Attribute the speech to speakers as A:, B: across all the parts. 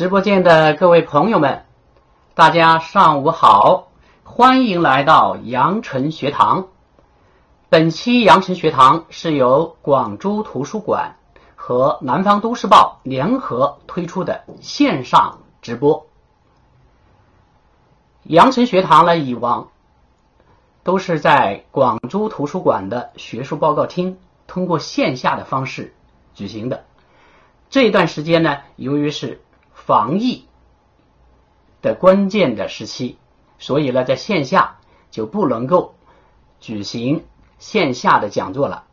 A: 直播间的各位朋友们，大家上午好，欢迎来到阳城学堂。本期阳城学堂是由广州图书馆和南方都市报联合推出的线上直播。阳城学堂呢，以往都是在广州图书馆的学术报告厅通过线下的方式举行的。这一段时间呢，由于是防疫的关键的时期，所以呢，在线下就不能够举行线下的讲座了。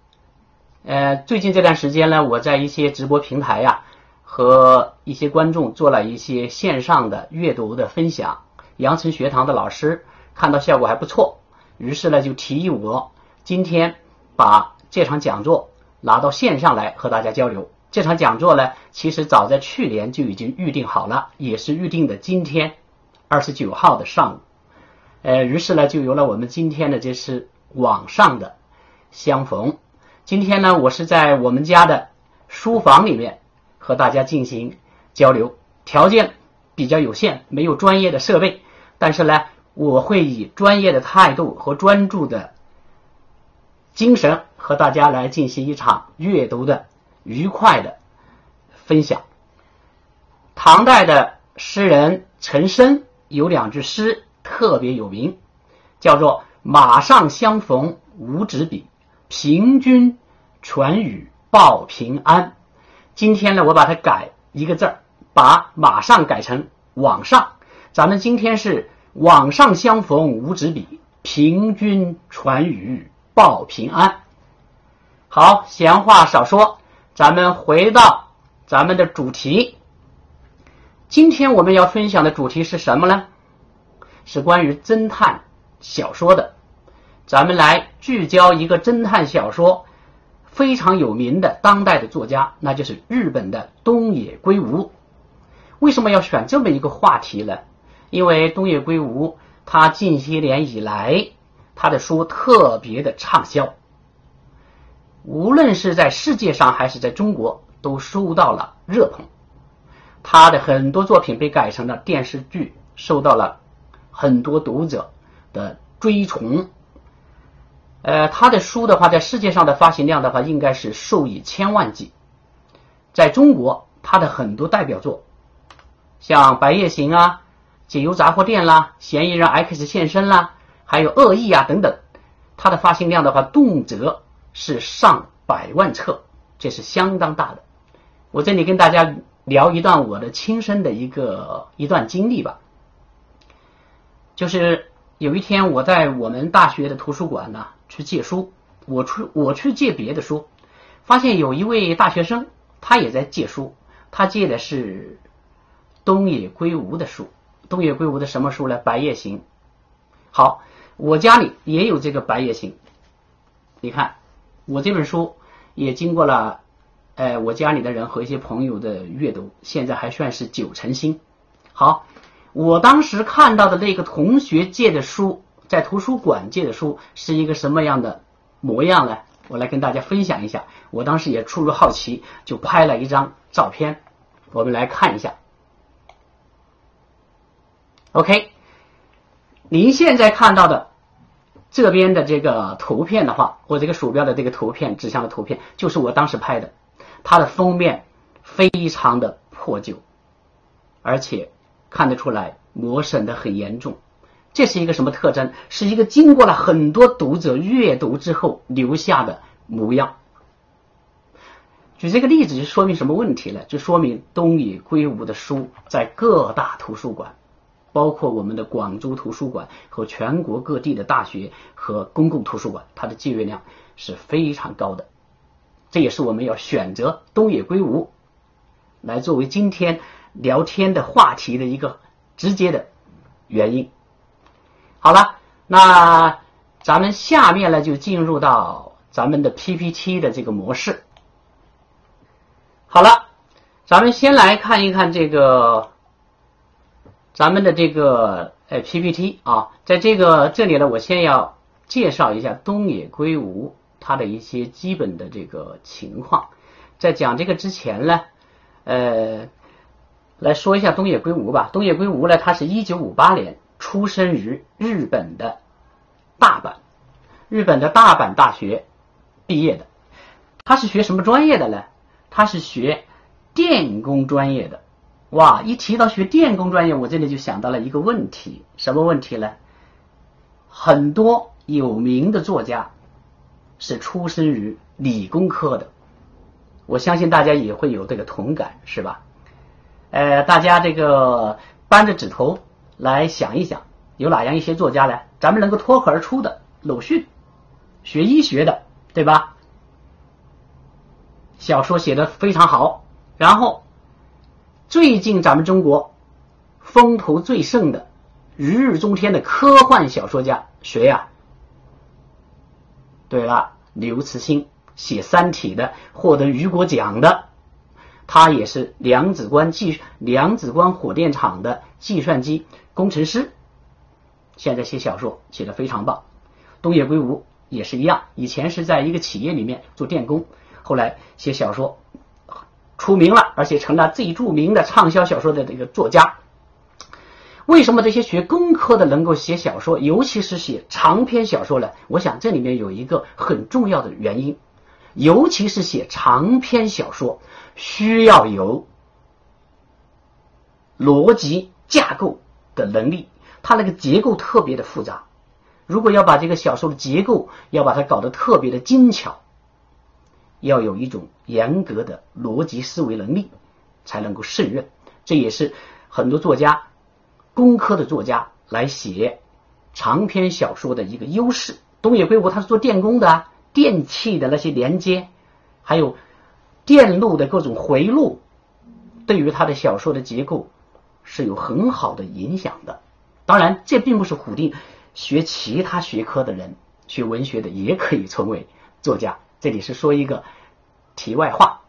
A: 呃，最近这段时间呢，我在一些直播平台呀，和一些观众做了一些线上的阅读的分享。羊城学堂的老师看到效果还不错，于是呢，就提议我今天把这场讲座拿到线上来和大家交流。这场讲座呢，其实早在去年就已经预定好了，也是预定的今天二十九号的上午。呃，于是呢，就有了我们今天的这是网上的相逢。今天呢，我是在我们家的书房里面和大家进行交流，条件比较有限，没有专业的设备，但是呢，我会以专业的态度和专注的精神和大家来进行一场阅读的。愉快的分享。唐代的诗人陈升有两句诗特别有名，叫做“马上相逢无纸笔，平君传语报平安”。今天呢，我把它改一个字儿，把“马上”改成“网上”。咱们今天是“网上相逢无纸笔，平君传语报平安”。好，闲话少说。咱们回到咱们的主题，今天我们要分享的主题是什么呢？是关于侦探小说的。咱们来聚焦一个侦探小说非常有名的当代的作家，那就是日本的东野圭吾。为什么要选这么一个话题呢？因为东野圭吾他近些年以来他的书特别的畅销。无论是在世界上还是在中国，都受到了热捧。他的很多作品被改成了电视剧，受到了很多读者的追崇。呃，他的书的话，在世界上的发行量的话，应该是数以千万计。在中国，他的很多代表作，像《白夜行》啊，《解忧杂货店》啦，《嫌疑人 X 现身》啦，还有《恶意》啊等等，他的发行量的话，动辄。是上百万册，这是相当大的。我这里跟大家聊一段我的亲身的一个一段经历吧。就是有一天我在我们大学的图书馆呢去借书，我去我去借别的书，发现有一位大学生他也在借书，他借的是东野圭吾的书。东野圭吾的什么书呢？《白夜行》。好，我家里也有这个《白夜行》，你看。我这本书也经过了，呃，我家里的人和一些朋友的阅读，现在还算是九成新。好，我当时看到的那个同学借的书，在图书馆借的书是一个什么样的模样呢？我来跟大家分享一下。我当时也出于好奇，就拍了一张照片，我们来看一下。OK，您现在看到的。这边的这个图片的话，我这个鼠标的这个图片指向的图片，就是我当时拍的。它的封面非常的破旧，而且看得出来磨损的很严重。这是一个什么特征？是一个经过了很多读者阅读之后留下的模样。举这个例子就说明什么问题呢？就说明东野圭吾的书在各大图书馆。包括我们的广州图书馆和全国各地的大学和公共图书馆，它的借阅量是非常高的。这也是我们要选择东野圭吾来作为今天聊天的话题的一个直接的原因。好了，那咱们下面呢就进入到咱们的 PPT 的这个模式。好了，咱们先来看一看这个。咱们的这个呃 PPT 啊，在这个这里呢，我先要介绍一下东野圭吾他的一些基本的这个情况。在讲这个之前呢，呃，来说一下东野圭吾吧。东野圭吾呢，他是一九五八年出生于日本的大阪，日本的大阪大学毕业的。他是学什么专业的呢？他是学电工专业的。哇，一提到学电工专业，我这里就想到了一个问题，什么问题呢？很多有名的作家是出身于理工科的，我相信大家也会有这个同感，是吧？呃，大家这个扳着指头来想一想，有哪样一些作家呢？咱们能够脱口而出的，鲁迅，学医学的，对吧？小说写的非常好，然后。最近咱们中国风头最盛的、如日中天的科幻小说家谁呀？对了，刘慈欣写《三体》的，获得雨果奖的，他也是量子关计量子关火电厂的计算机工程师，现在写小说写的非常棒。东野圭吾也是一样，以前是在一个企业里面做电工，后来写小说。出名了，而且成了最著名的畅销小说的这个作家。为什么这些学工科的能够写小说，尤其是写长篇小说呢？我想这里面有一个很重要的原因，尤其是写长篇小说，需要有逻辑架构的能力，它那个结构特别的复杂。如果要把这个小说的结构要把它搞得特别的精巧。要有一种严格的逻辑思维能力，才能够胜任。这也是很多作家、工科的作家来写长篇小说的一个优势。东野圭吾他是做电工的，电器的那些连接，还有电路的各种回路，对于他的小说的结构是有很好的影响的。当然，这并不是否定学其他学科的人、学文学的也可以成为作家。这里是说一个题外话。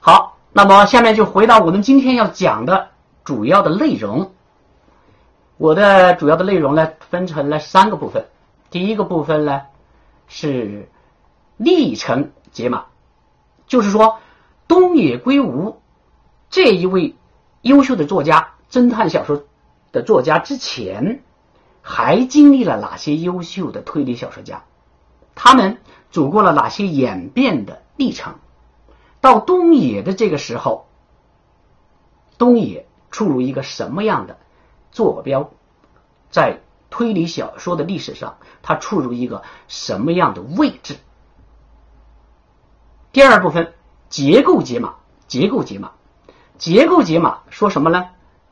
A: 好，那么下面就回到我们今天要讲的主要的内容。我的主要的内容呢，分成了三个部分。第一个部分呢是历程解码，就是说东野圭吾这一位优秀的作家、侦探小说的作家之前，还经历了哪些优秀的推理小说家？他们。走过了哪些演变的历程？到东野的这个时候，东野处于一个什么样的坐标？在推理小说的历史上，他处于一个什么样的位置？第二部分结构解码，结构解码，结构解码说什么呢？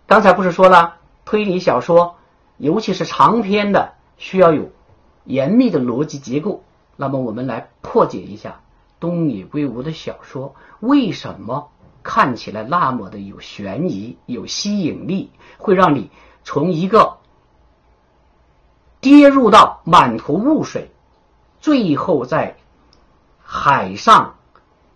A: 刚才不是说了，推理小说尤其是长篇的，需要有严密的逻辑结构。那么我们来破解一下东野圭吾的小说为什么看起来那么的有悬疑、有吸引力，会让你从一个跌入到满头雾水，最后在海上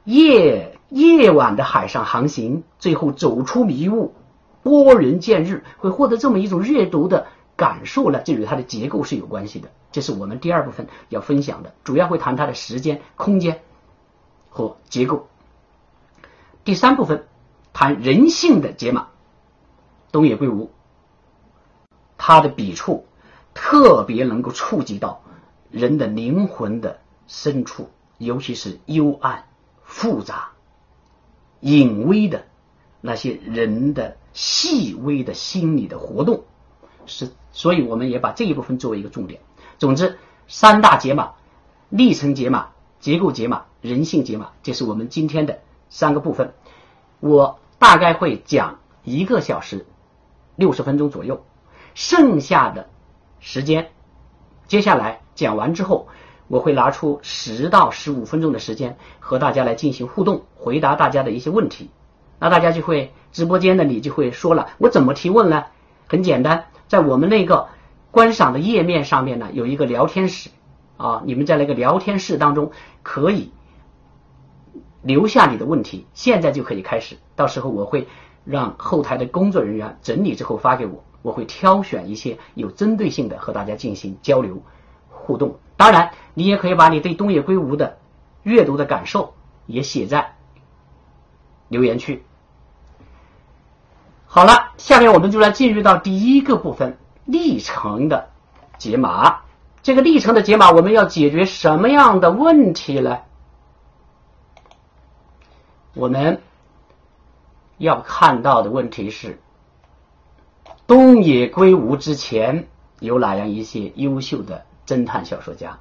A: 夜夜晚的海上航行，最后走出迷雾，拨人见日，会获得这么一种阅读的感受呢？这与它的结构是有关系的。这是我们第二部分要分享的，主要会谈它的时间、空间和结构。第三部分谈人性的解码。东野圭吾他的笔触特别能够触及到人的灵魂的深处，尤其是幽暗、复杂、隐微的那些人的细微的心理的活动，是，所以我们也把这一部分作为一个重点。总之，三大解码：历程解码、结构解码、人性解码，这是我们今天的三个部分。我大概会讲一个小时六十分钟左右，剩下的时间，接下来讲完之后，我会拿出十到十五分钟的时间和大家来进行互动，回答大家的一些问题。那大家就会直播间的你就会说了，我怎么提问呢？很简单，在我们那个。观赏的页面上面呢有一个聊天室啊，你们在那个聊天室当中可以留下你的问题，现在就可以开始。到时候我会让后台的工作人员整理之后发给我，我会挑选一些有针对性的和大家进行交流互动。当然，你也可以把你对东野圭吾的阅读的感受也写在留言区。好了，下面我们就来进入到第一个部分历程的解码。这个历程的解码，我们要解决什么样的问题呢？我们要看到的问题是：东野圭吾之前有哪样一些优秀的侦探小说家？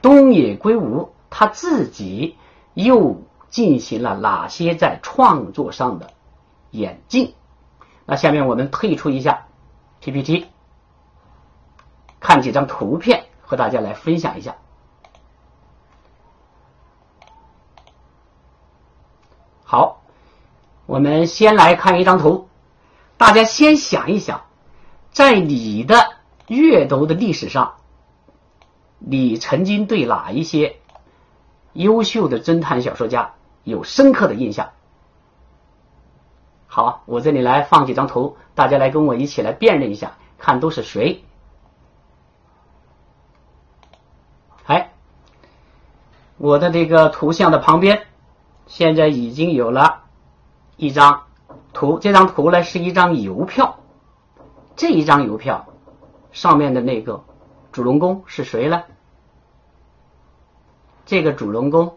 A: 东野圭吾他自己又进行了哪些在创作上的演进？那下面我们退出一下 PPT，看几张图片。和大家来分享一下。好，我们先来看一张图，大家先想一想，在你的阅读的历史上，你曾经对哪一些优秀的侦探小说家有深刻的印象？好，我这里来放几张图，大家来跟我一起来辨认一下，看都是谁。哎我的这个图像的旁边，现在已经有了一张图。这张图呢是一张邮票。这一张邮票上面的那个主人公是谁呢？这个主人公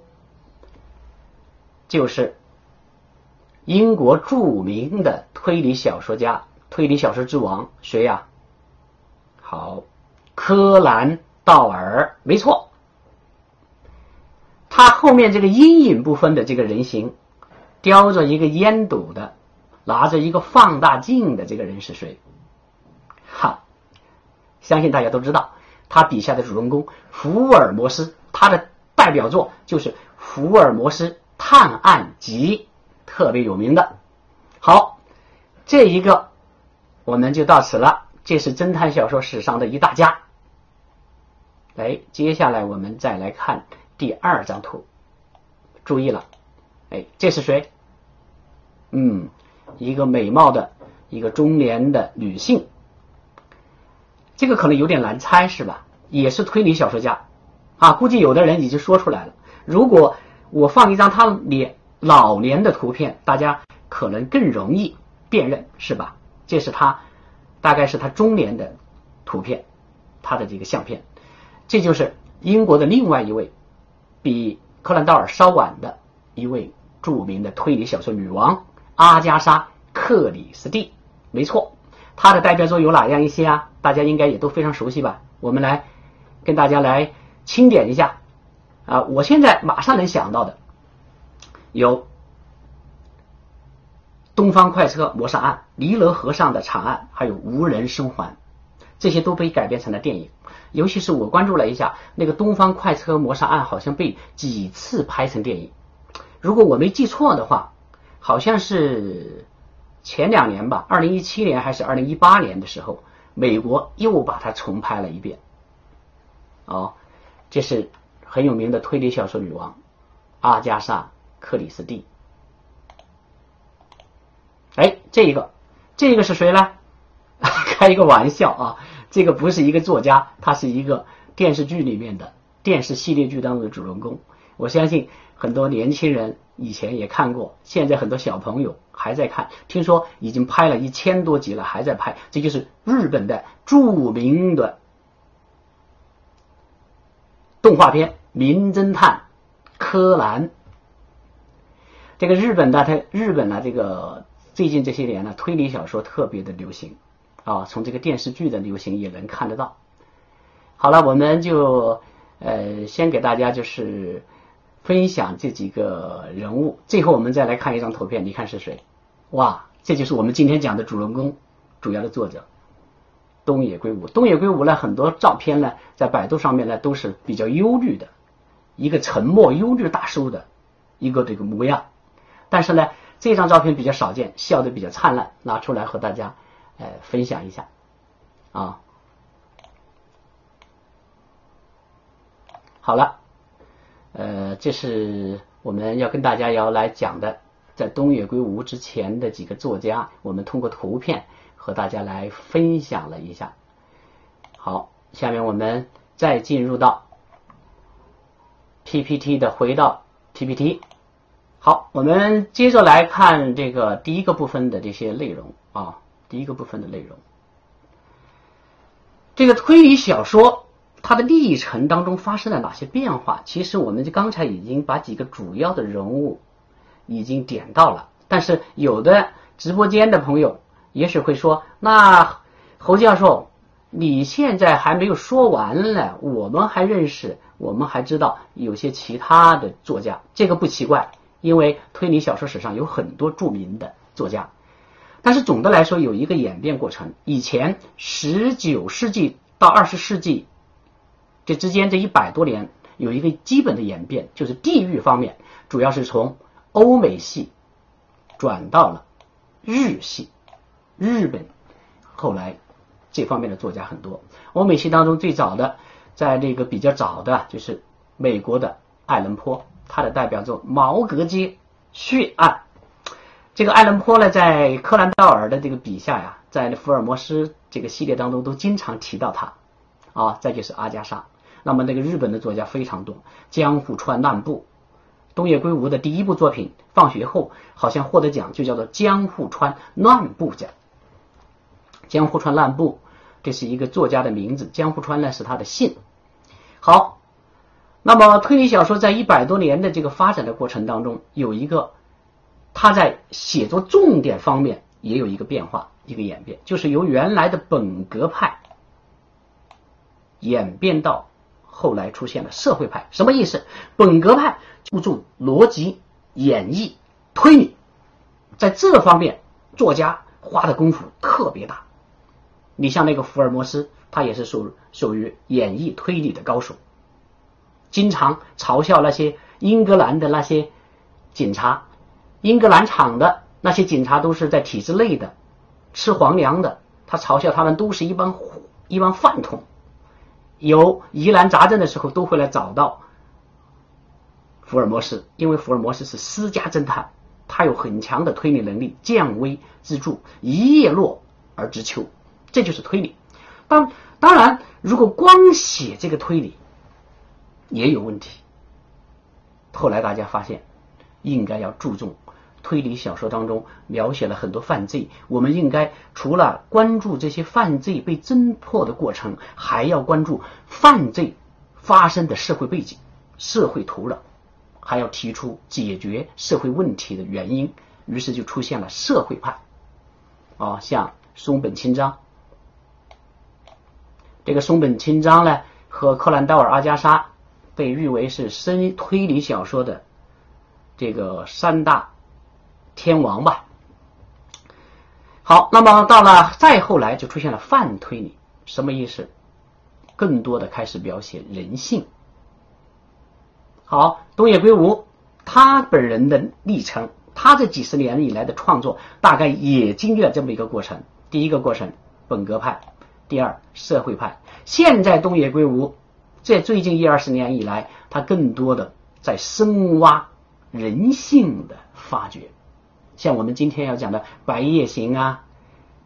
A: 就是英国著名的推理小说家、推理小说之王，谁呀？好，柯南·道尔，没错。他后面这个阴影部分的这个人形，叼着一个烟斗的，拿着一个放大镜的这个人是谁？哈，相信大家都知道，他笔下的主人公福尔摩斯，他的代表作就是《福尔摩斯探案集》，特别有名的。好，这一个我们就到此了。这是侦探小说史上的一大家。来，接下来我们再来看。第二张图，注意了，哎，这是谁？嗯，一个美貌的一个中年的女性，这个可能有点难猜是吧？也是推理小说家啊，估计有的人已经说出来了。如果我放一张他的脸老年的图片，大家可能更容易辨认是吧？这是他，大概是他中年的图片，他的这个相片，这就是英国的另外一位。比柯南道尔稍晚的一位著名的推理小说女王阿加莎·克里斯蒂，没错，她的代表作有哪样一些啊？大家应该也都非常熟悉吧？我们来跟大家来清点一下啊！我现在马上能想到的有《东方快车谋杀案》《尼罗河上的惨案》，还有《无人生还》，这些都被改编成了电影。尤其是我关注了一下那个东方快车谋杀案，好像被几次拍成电影。如果我没记错的话，好像是前两年吧，二零一七年还是二零一八年的时候，美国又把它重拍了一遍。哦，这是很有名的推理小说女王阿加莎·克里斯蒂。哎，这一个，这一个是谁呢？开一个玩笑啊！这个不是一个作家，他是一个电视剧里面的电视系列剧当中的主人公。我相信很多年轻人以前也看过，现在很多小朋友还在看。听说已经拍了一千多集了，还在拍。这就是日本的著名的动画片《名侦探柯南》。这个日本的他日本呢，这个最近这些年呢，推理小说特别的流行。啊，从这个电视剧的流行也能看得到。好了，我们就呃先给大家就是分享这几个人物，最后我们再来看一张图片，你看是谁？哇，这就是我们今天讲的主人公，主要的作者东野圭吾。东野圭吾呢，很多照片呢，在百度上面呢都是比较忧虑的，一个沉默忧虑大叔的一个这个模样。但是呢，这张照片比较少见，笑的比较灿烂，拿出来和大家。呃，分享一下啊。好了，呃，这是我们要跟大家要来讲的，在东野圭吾之前的几个作家，我们通过图片和大家来分享了一下。好，下面我们再进入到 PPT 的，回到 PPT，好，我们接着来看这个第一个部分的这些内容啊，第一个部分的内容。这个推理小说它的历程当中发生了哪些变化？其实我们就刚才已经把几个主要的人物已经点到了，但是有的直播间的朋友也许会说：“那侯教授，你现在还没有说完呢，我们还认识，我们还知道有些其他的作家，这个不奇怪，因为推理小说史上有很多著名的作家。”但是总的来说，有一个演变过程。以前十九世纪到二十世纪这之间这一百多年，有一个基本的演变，就是地域方面，主要是从欧美系转到了日系。日本后来这方面的作家很多。欧美系当中最早的，在这个比较早的，就是美国的爱伦坡，他的代表作《毛格街血案》。这个爱伦坡呢，在柯南道尔的这个笔下呀，在福尔摩斯这个系列当中都经常提到他，啊，再就是阿加莎。那么那个日本的作家非常多，江户川乱步，东野圭吾的第一部作品《放学后》好像获得奖，就叫做江户川乱步奖。江户川乱步，这是一个作家的名字，江户川呢是他的姓。好，那么推理小说在一百多年的这个发展的过程当中，有一个。它在写作重点方面也有一个变化，一个演变，就是由原来的本格派演变到后来出现了社会派。什么意思？本格派注重逻辑、演绎、推理，在这方面作家花的功夫特别大。你像那个福尔摩斯，他也是属属于演绎推理的高手，经常嘲笑那些英格兰的那些警察。英格兰场的那些警察都是在体制内的，吃皇粮的。他嘲笑他们都是一帮一帮饭桶。有疑难杂症的时候，都会来找到福尔摩斯，因为福尔摩斯是私家侦探，他有很强的推理能力，见微知著，一叶落而知秋，这就是推理。当当然，如果光写这个推理也有问题。后来大家发现，应该要注重。推理小说当中描写了很多犯罪，我们应该除了关注这些犯罪被侦破的过程，还要关注犯罪发生的社会背景、社会土壤，还要提出解决社会问题的原因。于是就出现了社会派，啊，像松本清张。这个松本清张呢，和柯南道尔、阿加莎被誉为是深推理小说的这个三大。天王吧，好，那么到了再后来就出现了泛推理，什么意思？更多的开始描写人性。好，东野圭吾他本人的历程，他这几十年以来的创作，大概也经历了这么一个过程。第一个过程，本格派；第二，社会派。现在东野圭吾在最近一二十年以来，他更多的在深挖人性的发掘。像我们今天要讲的《白夜行》啊，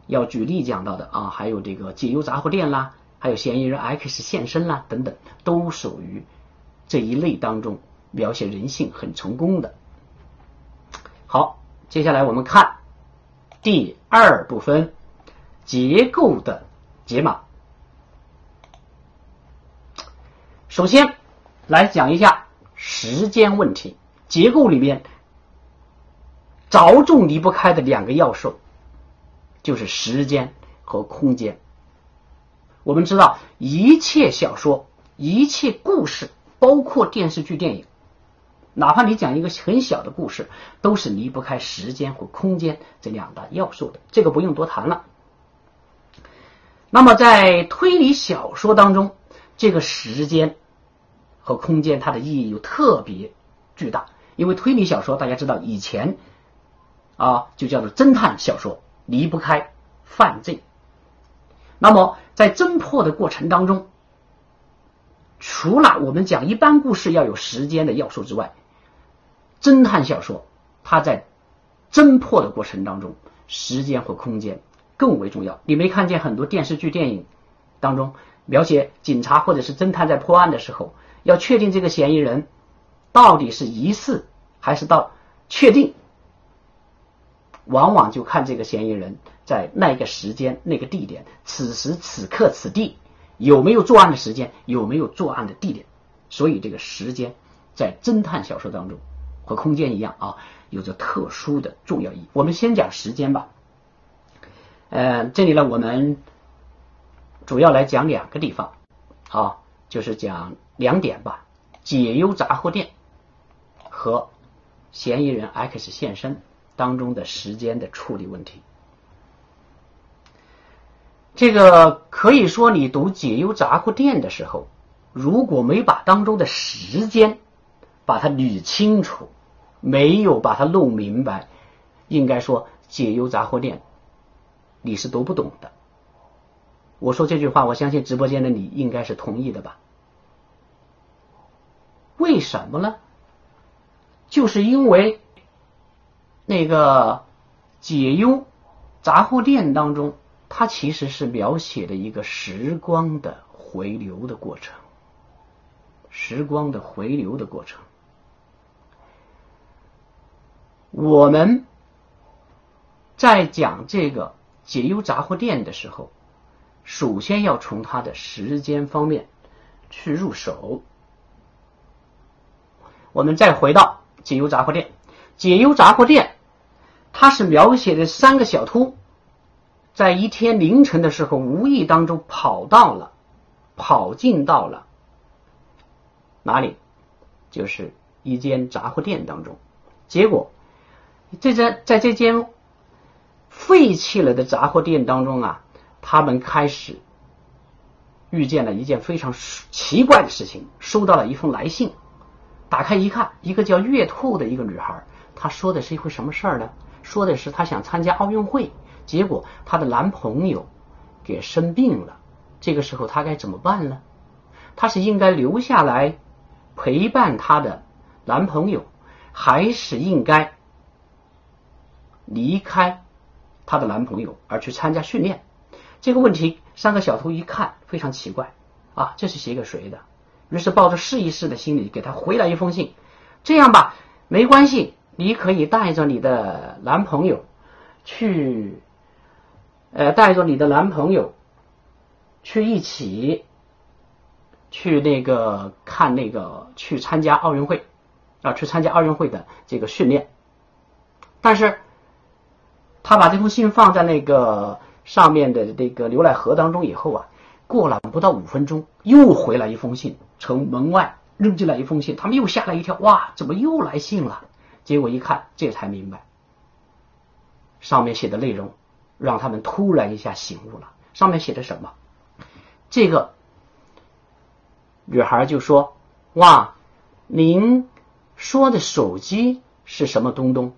A: 要举例讲到的啊，还有这个《解忧杂货店》啦，还有嫌疑人 X 现身啦等等，都属于这一类当中描写人性很成功的。好，接下来我们看第二部分结构的解码。首先来讲一下时间问题，结构里面。着重离不开的两个要素，就是时间和空间。我们知道，一切小说、一切故事，包括电视剧、电影，哪怕你讲一个很小的故事，都是离不开时间和空间这两大要素的。这个不用多谈了。那么，在推理小说当中，这个时间和空间它的意义又特别巨大，因为推理小说大家知道以前。啊，就叫做侦探小说，离不开犯罪。那么在侦破的过程当中，除了我们讲一般故事要有时间的要素之外，侦探小说它在侦破的过程当中，时间和空间更为重要。你没看见很多电视剧、电影当中描写警察或者是侦探在破案的时候，要确定这个嫌疑人到底是疑似还是到。确定，往往就看这个嫌疑人在那个时间、那个地点、此时此刻此地有没有作案的时间，有没有作案的地点。所以，这个时间在侦探小说当中和空间一样啊，有着特殊的重要意义。我们先讲时间吧。呃，这里呢，我们主要来讲两个地方啊，就是讲两点吧：解忧杂货店和嫌疑人 X 现身当中的时间的处理问题。这个可以说，你读解忧杂货店的时候。如果没把当中的时间把它捋清楚，没有把它弄明白，应该说解忧杂货店你是读不懂的。我说这句话，我相信直播间的你应该是同意的吧？为什么呢？就是因为那个解忧杂货店当中，它其实是描写的一个时光的回流的过程。时光的回流的过程，我们在讲这个解忧杂货店的时候，首先要从它的时间方面去入手。我们再回到解忧杂货店，解忧杂货店，它是描写的三个小偷，在一天凌晨的时候，无意当中跑到了，跑进到了。哪里？就是一间杂货店当中。结果，这在在这间废弃了的杂货店当中啊，他们开始遇见了一件非常奇怪的事情：收到了一封来信。打开一看，一个叫月兔的一个女孩，她说的是一回什么事儿呢？说的是她想参加奥运会，结果她的男朋友给生病了。这个时候她该怎么办呢？她是应该留下来？陪伴她的男朋友，还是应该离开她的男朋友而去参加训练？这个问题，三个小偷一看非常奇怪啊，这是写给谁的？于是抱着试一试的心理，给他回了一封信。这样吧，没关系，你可以带着你的男朋友去，呃，带着你的男朋友去一起。去那个看那个去参加奥运会啊，去参加奥运会的这个训练。但是，他把这封信放在那个上面的这个牛奶盒当中以后啊，过了不到五分钟，又回来一封信，从门外扔进来一封信，他们又吓了一跳，哇，怎么又来信了？结果一看，这才明白，上面写的内容让他们突然一下醒悟了。上面写的什么？这个。女孩就说：“哇，您说的手机是什么东东？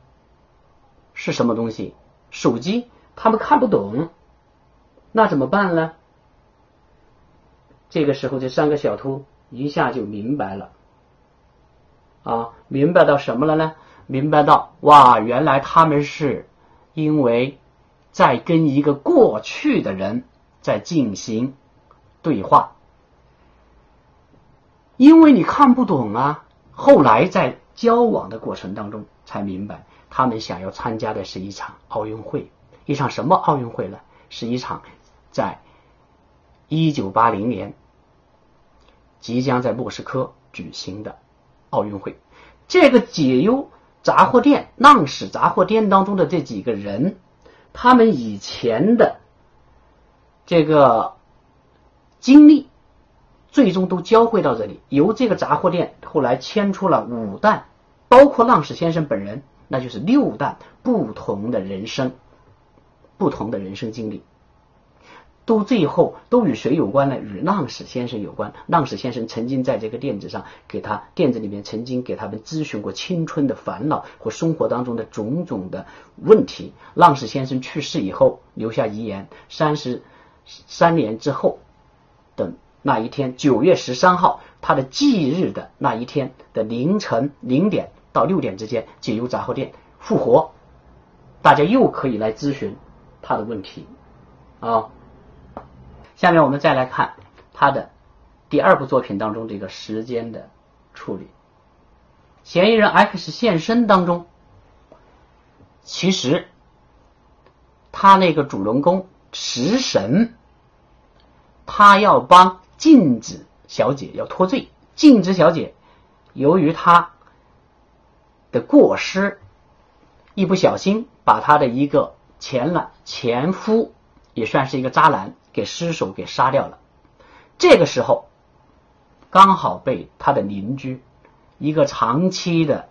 A: 是什么东西？手机他们看不懂，那怎么办呢？”这个时候，这三个小偷一下就明白了，啊，明白到什么了呢？明白到哇，原来他们是因为在跟一个过去的人在进行对话。因为你看不懂啊，后来在交往的过程当中才明白，他们想要参加的是一场奥运会，一场什么奥运会呢？是一场在一九八零年即将在莫斯科举行的奥运会。这个解忧杂货店、浪矢杂货店当中的这几个人，他们以前的这个经历。最终都交汇到这里，由这个杂货店后来牵出了五弹，包括浪矢先生本人，那就是六弹不同的人生，不同的人生经历，都最后都与谁有关呢？与浪矢先生有关。浪矢先生曾经在这个店子上给他店子里面曾经给他们咨询过青春的烦恼和生活当中的种种的问题。浪矢先生去世以后留下遗言，三十三年之后等。那一天，九月十三号，他的忌日的那一天的凌晨零点到六点之间，解忧杂货店复活，大家又可以来咨询他的问题啊。下面我们再来看他的第二部作品当中这个时间的处理。嫌疑人 X 现身当中，其实他那个主人公食神，他要帮静子小姐要脱罪。静子小姐由于她的过失，一不小心把她的一个前了前夫，也算是一个渣男，给失手给杀掉了。这个时候，刚好被他的邻居，一个长期的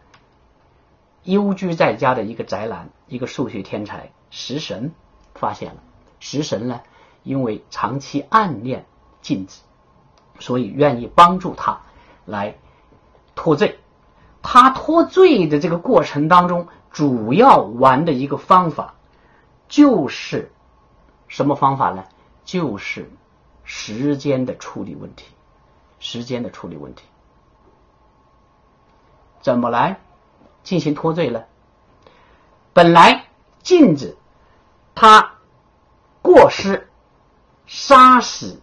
A: 幽居在家的一个宅男，一个数学天才食神发现了。食神呢，因为长期暗恋镜子，所以愿意帮助他来脱罪。他脱罪的这个过程当中，主要玩的一个方法就是什么方法呢？就是时间的处理问题。时间的处理问题，怎么来进行脱罪呢？本来镜子他过失杀死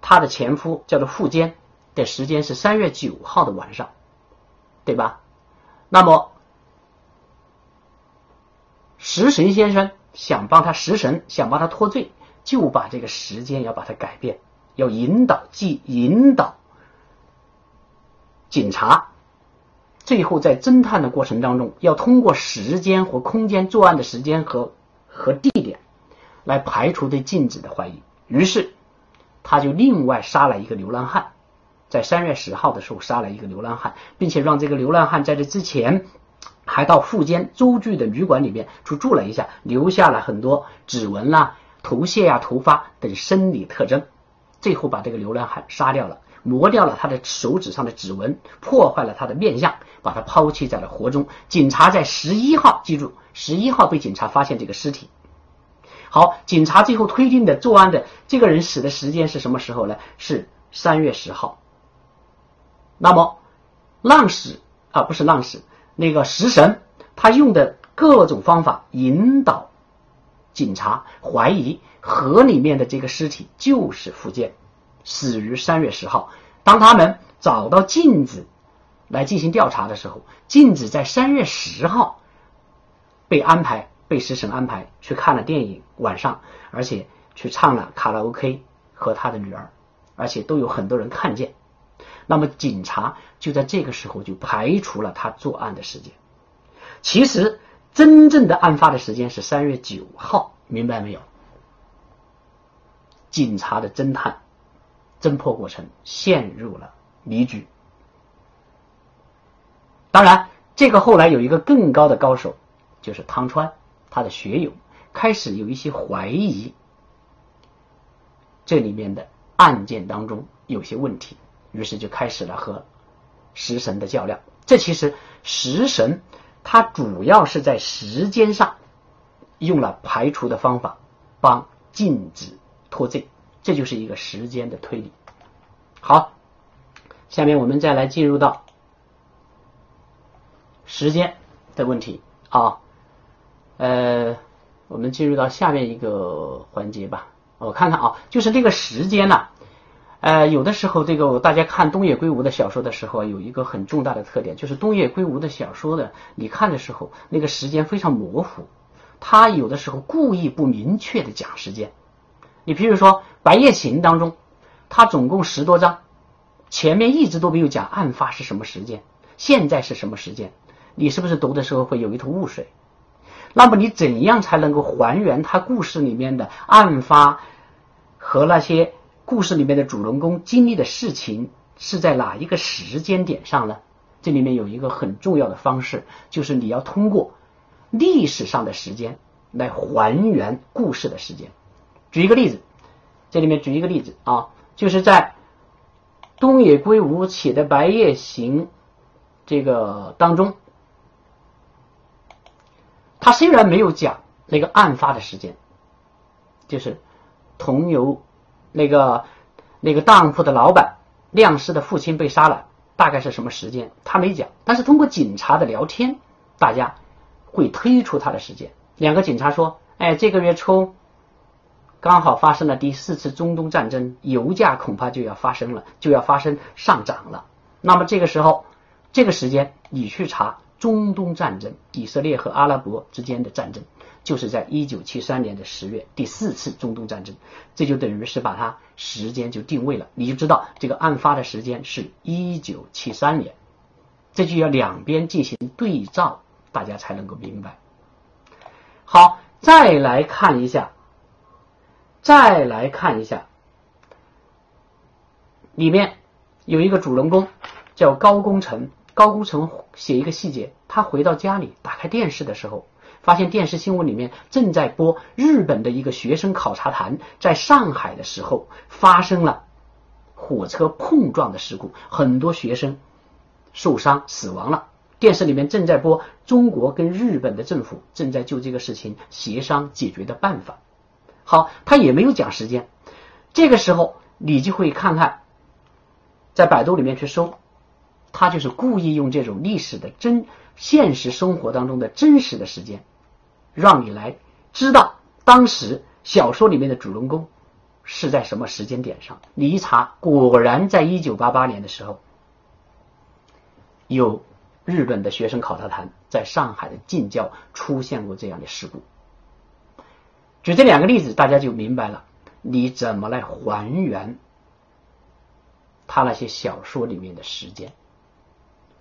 A: 他的前夫叫做富坚的时间是三月九号的晚上，对吧？那么食神先生想帮他食神想帮他脱罪，就把这个时间要把它改变。要引导，即引导警察，最后在侦探的过程当中，要通过时间和空间作案的时间和和地点，来排除对镜子的怀疑。于是，他就另外杀了一个流浪汉，在三月十号的时候杀了一个流浪汉，并且让这个流浪汉在这之前还到附近周具的旅馆里面去住了一下，留下了很多指纹啦、头屑啊、头发等生理特征。最后把这个流浪汉杀掉了，磨掉了他的手指上的指纹，破坏了他的面相，把他抛弃在了河中。警察在十一号，记住，十一号被警察发现这个尸体。好，警察最后推定的作案的这个人死的时间是什么时候呢？是三月十号。那么，浪矢啊，不是浪矢，那个食神，他用的各种方法引导警察怀疑。河里面的这个尸体就是福建，死于三月十号。当他们找到镜子来进行调查的时候，镜子在三月十号被安排被食神安排去看了电影，晚上而且去唱了卡拉 OK 和他的女儿，而且都有很多人看见。那么警察就在这个时候就排除了他作案的时间。其实真正的案发的时间是三月九号，明白没有？警察的侦探侦破过程陷入了迷局。当然，这个后来有一个更高的高手，就是汤川，他的学友开始有一些怀疑，这里面的案件当中有些问题，于是就开始了和食神的较量。这其实食神它主要是在时间上用了排除的方法，帮禁止。脱罪，这就是一个时间的推理。好，下面我们再来进入到时间的问题啊。呃，我们进入到下面一个环节吧。我看看啊，就是这个时间呢，呃，有的时候这个大家看东野圭吾的小说的时候，有一个很重大的特点，就是东野圭吾的小说呢，你看的时候那个时间非常模糊，他有的时候故意不明确的讲时间。你比如说《白夜行》当中，它总共十多章，前面一直都没有讲案发是什么时间，现在是什么时间，你是不是读的时候会有一头雾水？那么你怎样才能够还原他故事里面的案发和那些故事里面的主人公经历的事情是在哪一个时间点上呢？这里面有一个很重要的方式，就是你要通过历史上的时间来还原故事的时间。举一个例子，这里面举一个例子啊，就是在东野圭吾写的《白夜行》这个当中，他虽然没有讲那个案发的时间，就是同游那个那个当铺的老板亮师的父亲被杀了，大概是什么时间，他没讲。但是通过警察的聊天，大家会推出他的时间。两个警察说：“哎，这个月初。”刚好发生了第四次中东战争，油价恐怕就要发生了，就要发生上涨了。那么这个时候，这个时间你去查中东战争，以色列和阿拉伯之间的战争，就是在一九七三年的十月，第四次中东战争，这就等于是把它时间就定位了，你就知道这个案发的时间是一九七三年，这就要两边进行对照，大家才能够明白。好，再来看一下，再来看一下，里面有一个主人公叫高工程。高工程写一个细节，他回到家里打开电视的时候，发现电视新闻里面正在播日本的一个学生考察团在上海的时候发生了火车碰撞的事故，很多学生受伤死亡了。电视里面正在播中国跟日本的政府正在就这个事情协商解决的办法。好，他也没有讲时间。这个时候你就会看看，在百度里面去搜。他就是故意用这种历史的真现实生活当中的真实的时间，让你来知道当时小说里面的主人公是在什么时间点上。你一查，果然在一九八八年的时候，有日本的学生考察团在上海的近郊出现过这样的事故。举这两个例子，大家就明白了你怎么来还原他那些小说里面的时间。《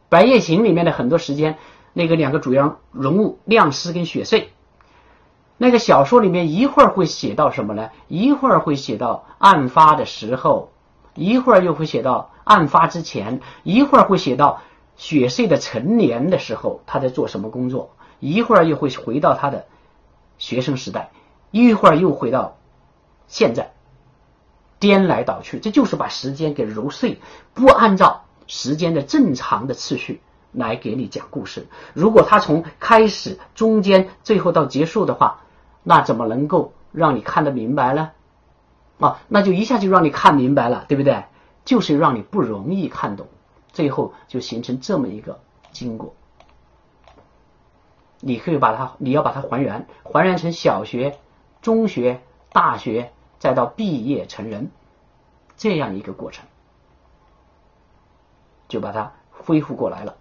A: 白夜行》里面的很多时间，那个两个主要人物亮司跟雪穗，那个小说里面一会儿会写到什么呢？一会儿会写到案发的时候，一会儿又会写到案发之前，一会儿会写到雪穗的成年的时候他在做什么工作，一会儿又会回到他的学生时代，一会儿又回到现在，颠来倒去，这就是把时间给揉碎，不按照。时间的正常的次序来给你讲故事。如果他从开始、中间、最后到结束的话，那怎么能够让你看得明白呢？啊，那就一下就让你看明白了，对不对？就是让你不容易看懂，最后就形成这么一个经过。你可以把它，你要把它还原，还原成小学、中学、大学，再到毕业成人这样一个过程。就把它恢复过来了。